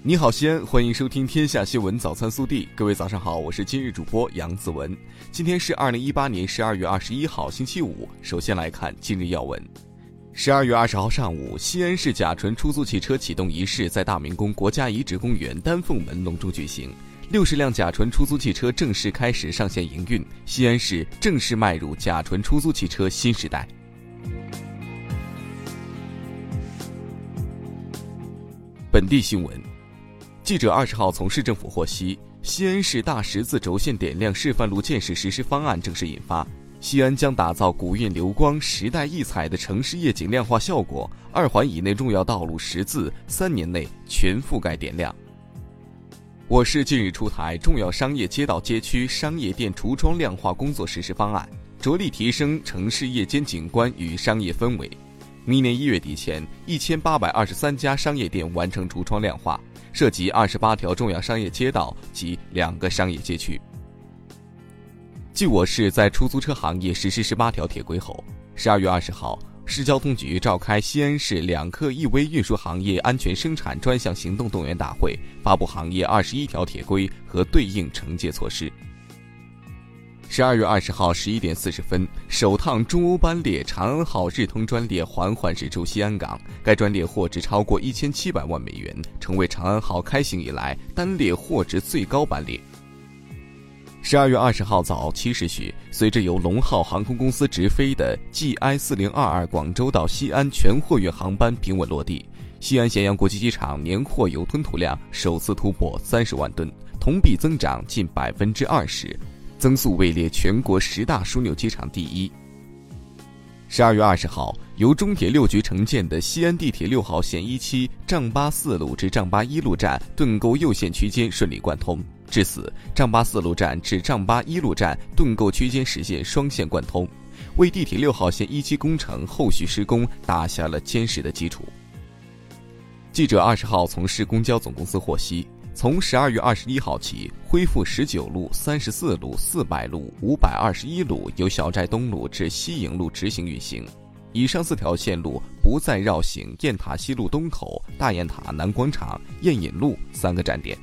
你好，西安，欢迎收听《天下新闻早餐速递》。各位早上好，我是今日主播杨子文。今天是二零一八年十二月二十一号，星期五。首先来看今日要闻。十二月二十号上午，西安市甲醇出租汽车启动仪式在大明宫国家遗址公园丹凤门隆重举行，六十辆甲醇出租汽车正式开始上线营运，西安市正式迈入甲醇出租汽车新时代。本地新闻。记者二十号从市政府获悉，西安市大十字轴线点亮示范路建设实施方案正式印发。西安将打造古韵流光、时代异彩的城市夜景亮化效果，二环以内重要道路十字三年内全覆盖点亮。我市近日出台重要商业街道街区商业店橱窗亮化工作实施方案，着力提升城市夜间景观与商业氛围。明年一月底前，一千八百二十三家商业店完成橱窗亮化。涉及二十八条重要商业街道及两个商业街区。继我市在出租车行业实施十八条铁规后，十二月二十号，市交通局召开西安市两客一危运输行业安全生产专项行动动员大会，发布行业二十一条铁规和对应惩戒措施。十二月二十号十一点四十分，首趟中欧班列长安号日通专列缓缓驶出西安港，该专列货值超过一千七百万美元，成为长安号开行以来单列货值最高班列。十二月二十号早七时许，随着由龙浩航空公司直飞的 GI 四零二二广州到西安全货运航班平稳落地，西安咸阳国际机场年货油吞吐量首次突破三十万吨，同比增长近百分之二十。增速位列全国十大枢纽机场第一。十二月二十号，由中铁六局承建的西安地铁六号线一期丈八四路至丈八一路站盾构右线区间顺利贯通，至此，丈八四路站至丈八一路站盾构区间实现双线贯通，为地铁六号线一期工程后续施工打下了坚实的基础。记者二十号从市公交总公司获悉。从十二月二十一号起，恢复十九路、三十四路、四百路、五百二十一路由小寨东路至西营路直行运行。以上四条线路不再绕行雁塔西路东口、大雁塔南广场、雁引路三个站点。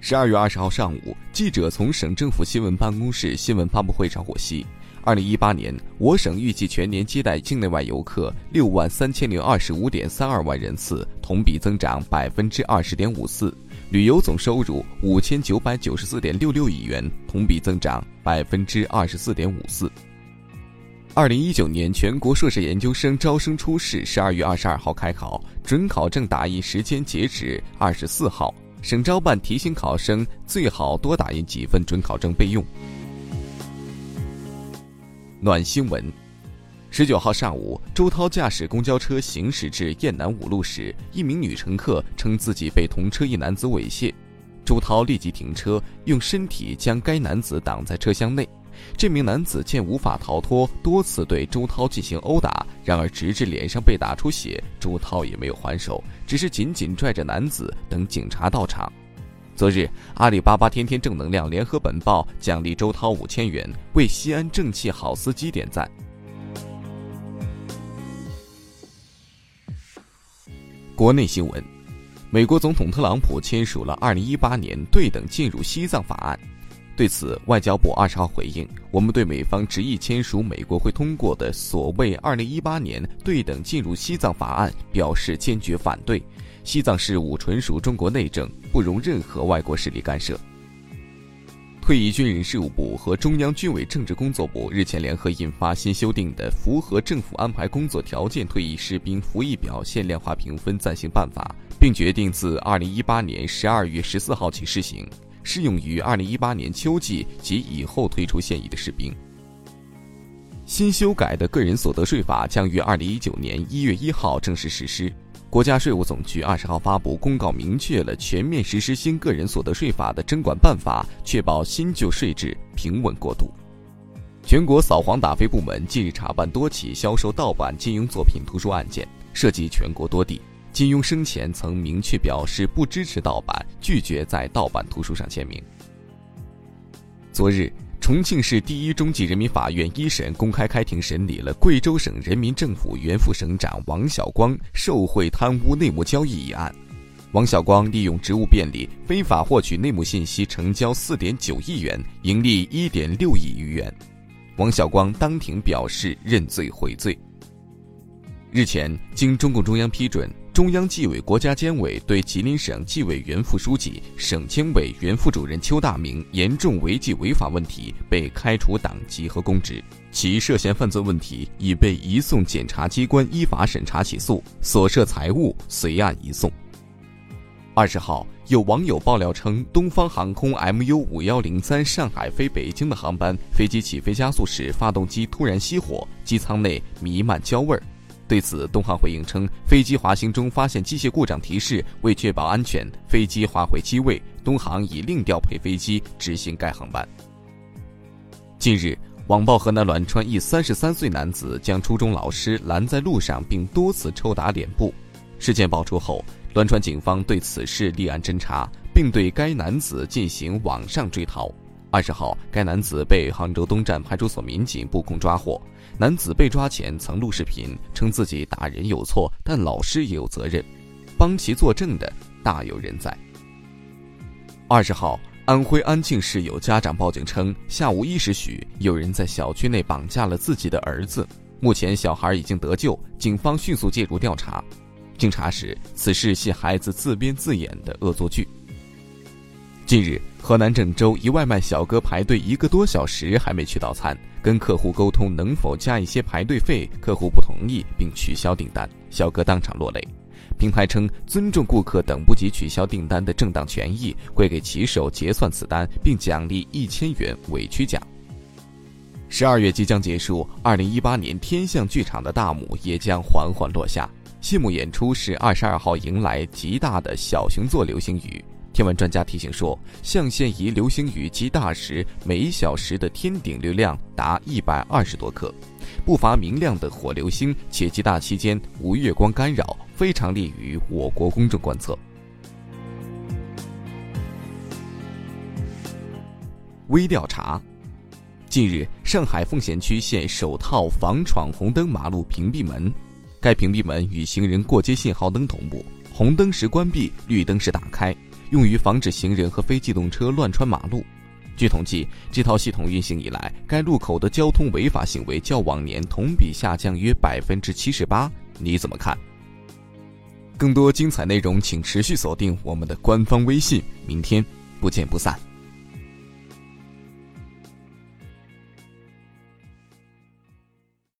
十二月二十号上午，记者从省政府新闻办公室新闻发布会上获悉。二零一八年，我省预计全年接待境内外游客六万三千零二十五点三二万人次，同比增长百分之二十点五四；旅游总收入五千九百九十四点六六亿元，同比增长百分之二十四点五四。二零一九年全国硕士研究生招生初试十二月二十二号开考，准考证打印时间截止二十四号。省招办提醒考生最好多打印几份准考证备用。暖新闻，十九号上午，周涛驾驶公交车行驶至雁南五路时，一名女乘客称自己被同车一男子猥亵，周涛立即停车，用身体将该男子挡在车厢内。这名男子见无法逃脱，多次对周涛进行殴打，然而直至脸上被打出血，周涛也没有还手，只是紧紧拽着男子等警察到场。昨日，阿里巴巴天天正能量联合本报奖励周涛五千元，为西安正气好司机点赞。国内新闻：美国总统特朗普签署了二零一八年对等进入西藏法案，对此，外交部二十号回应：“我们对美方执意签署美国会通过的所谓二零一八年对等进入西藏法案表示坚决反对。”西藏事务纯属中国内政，不容任何外国势力干涉。退役军人事务部和中央军委政治工作部日前联合印发新修订的《符合政府安排工作条件退役士兵服役表现量化评分暂行办法》，并决定自二零一八年十二月十四号起施行，适用于二零一八年秋季及以后退出现役的士兵。新修改的个人所得税法将于二零一九年一月一号正式实施。国家税务总局二十号发布公告，明确了全面实施新个人所得税法的征管办法，确保新旧税制平稳过渡。全国扫黄打非部门近日查办多起销售盗版金庸作品图书案件，涉及全国多地。金庸生前曾明确表示不支持盗版，拒绝在盗版图书上签名。昨日。重庆市第一中级人民法院一审公开开庭审理了贵州省人民政府原副省长王晓光受贿贪污内幕交易一案。王晓光利用职务便利，非法获取内幕信息，成交四点九亿元，盈利一点六亿余元。王晓光当庭表示认罪悔罪。日前，经中共中央批准，中央纪委国家监委对吉林省纪委原副书记、省监委原副主任邱大明严重违纪违法问题被开除党籍和公职，其涉嫌犯罪问题已被移送检察机关依法审查起诉，所涉财物随案移送。二十号，有网友爆料称，东方航空 MU 五幺零三上海飞北京的航班飞机起飞加速时，发动机突然熄火，机舱内弥漫焦味儿。对此，东航回应称，飞机滑行中发现机械故障提示，为确保安全，飞机滑回机位，东航已另调配飞机执行该航班。近日，网曝河南栾川一三十三岁男子将初中老师拦在路上，并多次抽打脸部。事件爆出后，栾川警方对此事立案侦查，并对该男子进行网上追逃。二十号，该男子被杭州东站派出所民警布控抓获。男子被抓前曾录视频，称自己打人有错，但老师也有责任，帮其作证的大有人在。二十号，安徽安庆市有家长报警称，下午一时许，有人在小区内绑架了自己的儿子。目前，小孩已经得救，警方迅速介入调查。经查实，此事系孩子自编自演的恶作剧。近日，河南郑州一外卖小哥排队一个多小时还没取到餐，跟客户沟通能否加一些排队费，客户不同意并取消订单，小哥当场落泪。平台称尊重顾客等不及取消订单的正当权益，会给骑手结算此单并奖励一千元委屈奖。十二月即将结束，二零一八年天象剧场的大幕也将缓缓落下。谢幕演出是二十二号迎来极大的小熊座流星雨。天文专家提醒说，象限仪流星雨极大时，每小时的天顶流量达一百二十多克，不乏明亮的火流星，且极大期间无月光干扰，非常利于我国公众观测。微调查：近日，上海奉贤区现首套防闯红灯马路屏蔽门。该屏蔽门与行人过街信号灯同步，红灯时关闭，绿灯时打开，用于防止行人和非机动车乱穿马路。据统计，这套系统运行以来，该路口的交通违法行为较往年同比下降约百分之七十八。你怎么看？更多精彩内容，请持续锁定我们的官方微信。明天不见不散。